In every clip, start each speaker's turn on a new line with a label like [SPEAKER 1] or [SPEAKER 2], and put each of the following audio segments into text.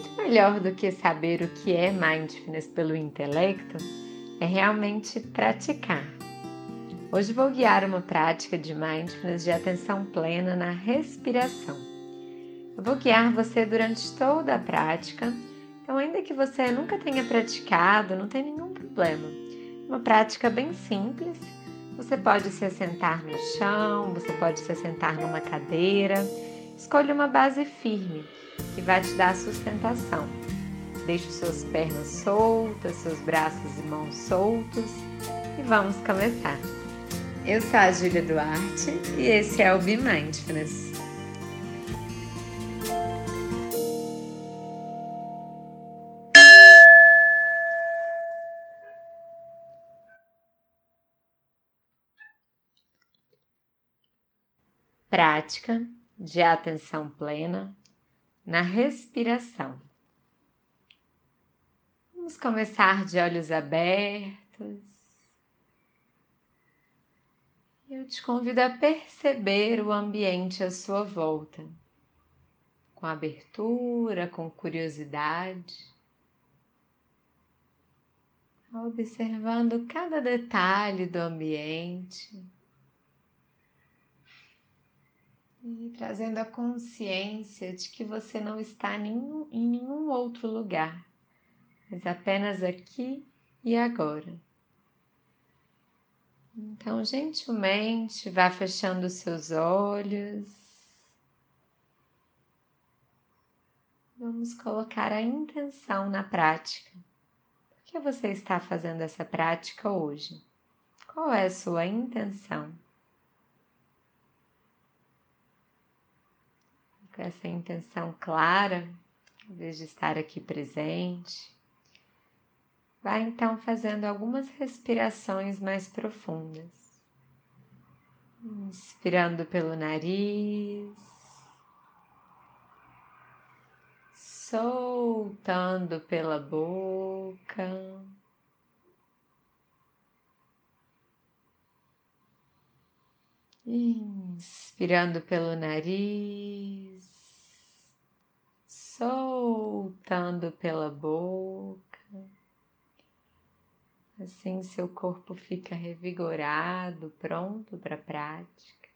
[SPEAKER 1] muito melhor do que saber o que é mindfulness pelo intelecto é realmente praticar. Hoje vou guiar uma prática de mindfulness de atenção plena na respiração. Eu vou guiar você durante toda a prática, então, ainda que você nunca tenha praticado, não tem nenhum problema. Uma prática bem simples. Você pode se assentar no chão, você pode se assentar numa cadeira. Escolha uma base firme que vai te dar sustentação. Deixe suas pernas soltas, seus braços e mãos soltos e vamos começar. Eu sou a Júlia Duarte e esse é o Be Mindfulness. Prática de atenção plena na respiração. Vamos começar de olhos abertos. Eu te convido a perceber o ambiente à sua volta, com abertura, com curiosidade, observando cada detalhe do ambiente e trazendo a consciência de que você não está em nenhum outro lugar, mas apenas aqui e agora. Então, gentilmente, vá fechando os seus olhos. Vamos colocar a intenção na prática. Por que você está fazendo essa prática hoje? Qual é a sua intenção? Com essa intenção clara, em vez de estar aqui presente, Vai então fazendo algumas respirações mais profundas. Inspirando pelo nariz, soltando pela boca. Inspirando pelo nariz, soltando pela boca. Assim seu corpo fica revigorado, pronto para a prática.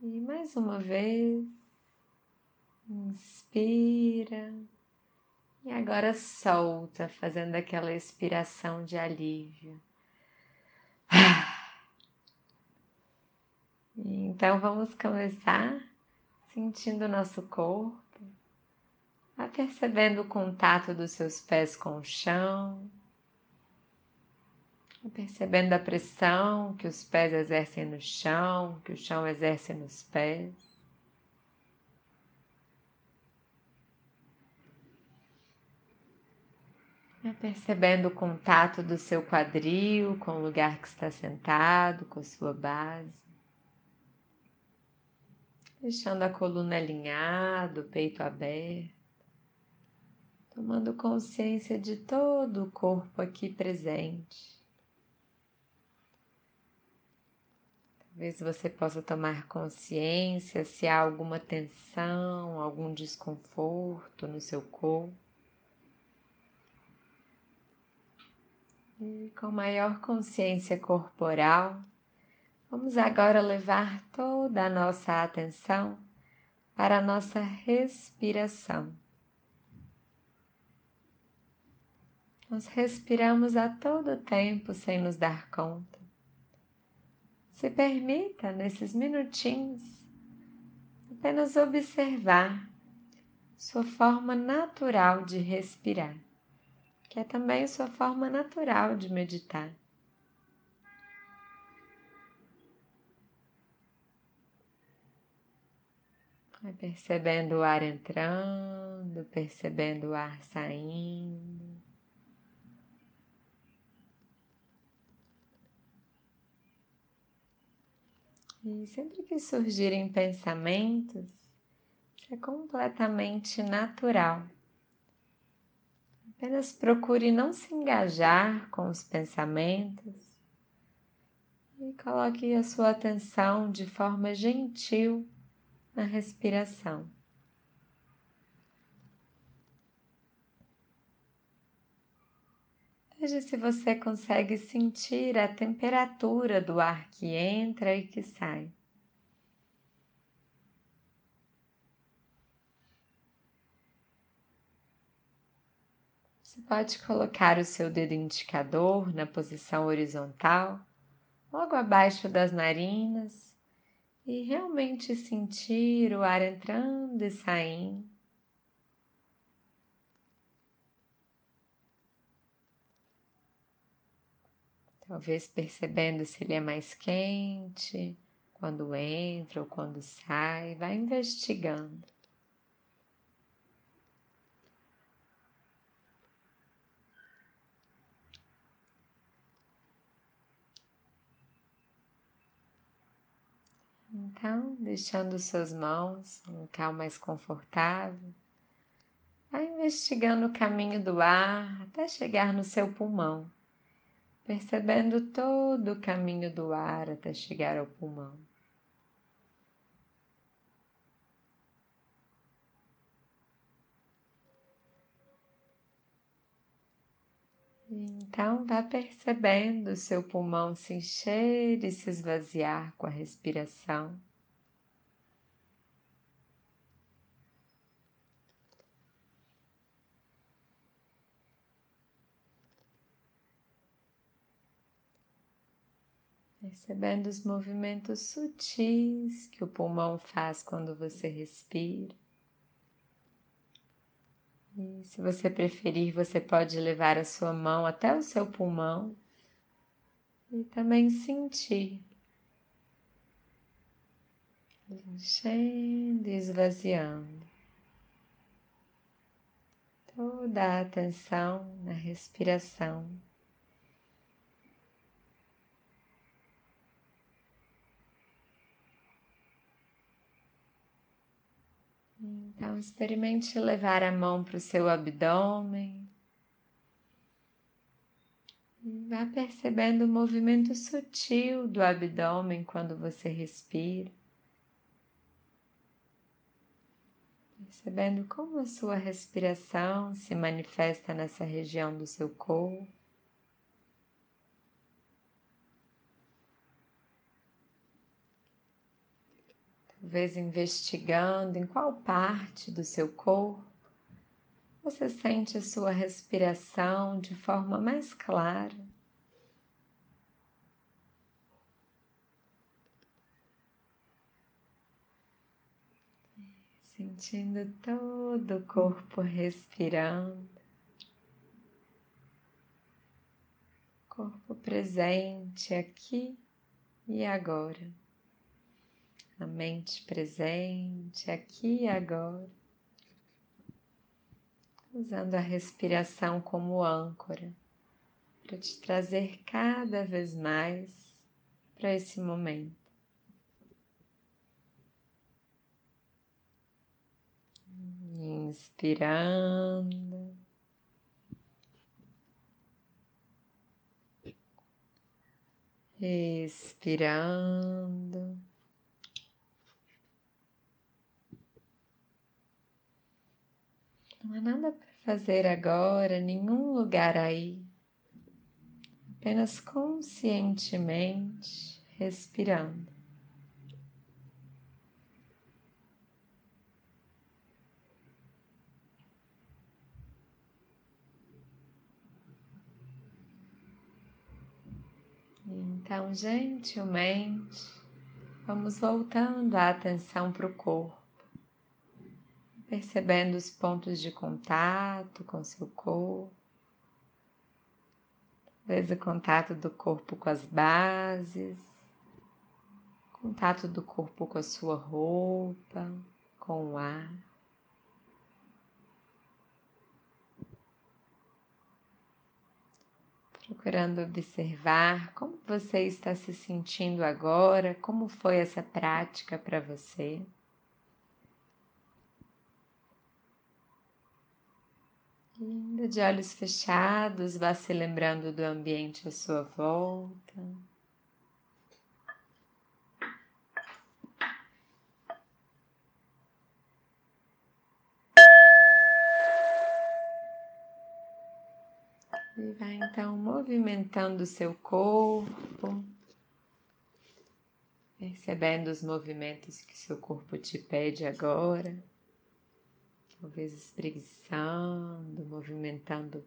[SPEAKER 1] E mais uma vez, inspira e agora solta, fazendo aquela expiração de alívio. Então vamos começar sentindo o nosso corpo, percebendo o contato dos seus pés com o chão percebendo a pressão que os pés exercem no chão, que o chão exerce nos pés. percebendo o contato do seu quadril com o lugar que está sentado, com a sua base. Deixando a coluna alinhada, o peito aberto. Tomando consciência de todo o corpo aqui presente. Talvez você possa tomar consciência se há alguma tensão, algum desconforto no seu corpo. E com maior consciência corporal, vamos agora levar toda a nossa atenção para a nossa respiração. Nós respiramos a todo tempo sem nos dar conta. Se permita, nesses minutinhos, apenas observar sua forma natural de respirar, que é também sua forma natural de meditar. Vai percebendo o ar entrando, percebendo o ar saindo. E sempre que surgirem pensamentos, isso é completamente natural. Apenas procure não se engajar com os pensamentos e coloque a sua atenção de forma gentil na respiração. Veja se você consegue sentir a temperatura do ar que entra e que sai. Você pode colocar o seu dedo indicador na posição horizontal, logo abaixo das narinas, e realmente sentir o ar entrando e saindo. Talvez percebendo se ele é mais quente quando entra ou quando sai, vai investigando. Então, deixando suas mãos em um local mais confortável, vai investigando o caminho do ar até chegar no seu pulmão percebendo todo o caminho do ar até chegar ao pulmão. Então, vá percebendo o seu pulmão se encher e se esvaziar com a respiração. percebendo os movimentos sutis que o pulmão faz quando você respira. E se você preferir, você pode levar a sua mão até o seu pulmão e também sentir enchendo e esvaziando toda a atenção na respiração. Então, experimente levar a mão para o seu abdômen. Vá percebendo o movimento sutil do abdômen quando você respira. Percebendo como a sua respiração se manifesta nessa região do seu corpo. Talvez investigando em qual parte do seu corpo você sente a sua respiração de forma mais clara. Sentindo todo o corpo respirando, corpo presente aqui e agora a mente presente, aqui e agora, usando a respiração como âncora para te trazer cada vez mais para esse momento. Inspirando. Expirando. Há nada para fazer agora, nenhum lugar aí. Apenas conscientemente respirando. Então, gentilmente, vamos voltando a atenção para o corpo percebendo os pontos de contato com seu corpo, talvez o contato do corpo com as bases, contato do corpo com a sua roupa, com o ar. Procurando observar como você está se sentindo agora, como foi essa prática para você. De olhos fechados, vá se lembrando do ambiente à sua volta. E vai então movimentando o seu corpo, percebendo os movimentos que seu corpo te pede agora. Talvez espreguiçando, movimentando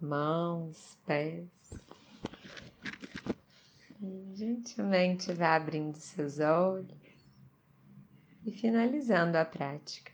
[SPEAKER 1] mãos, pés. E gentilmente vá abrindo seus olhos e finalizando a prática.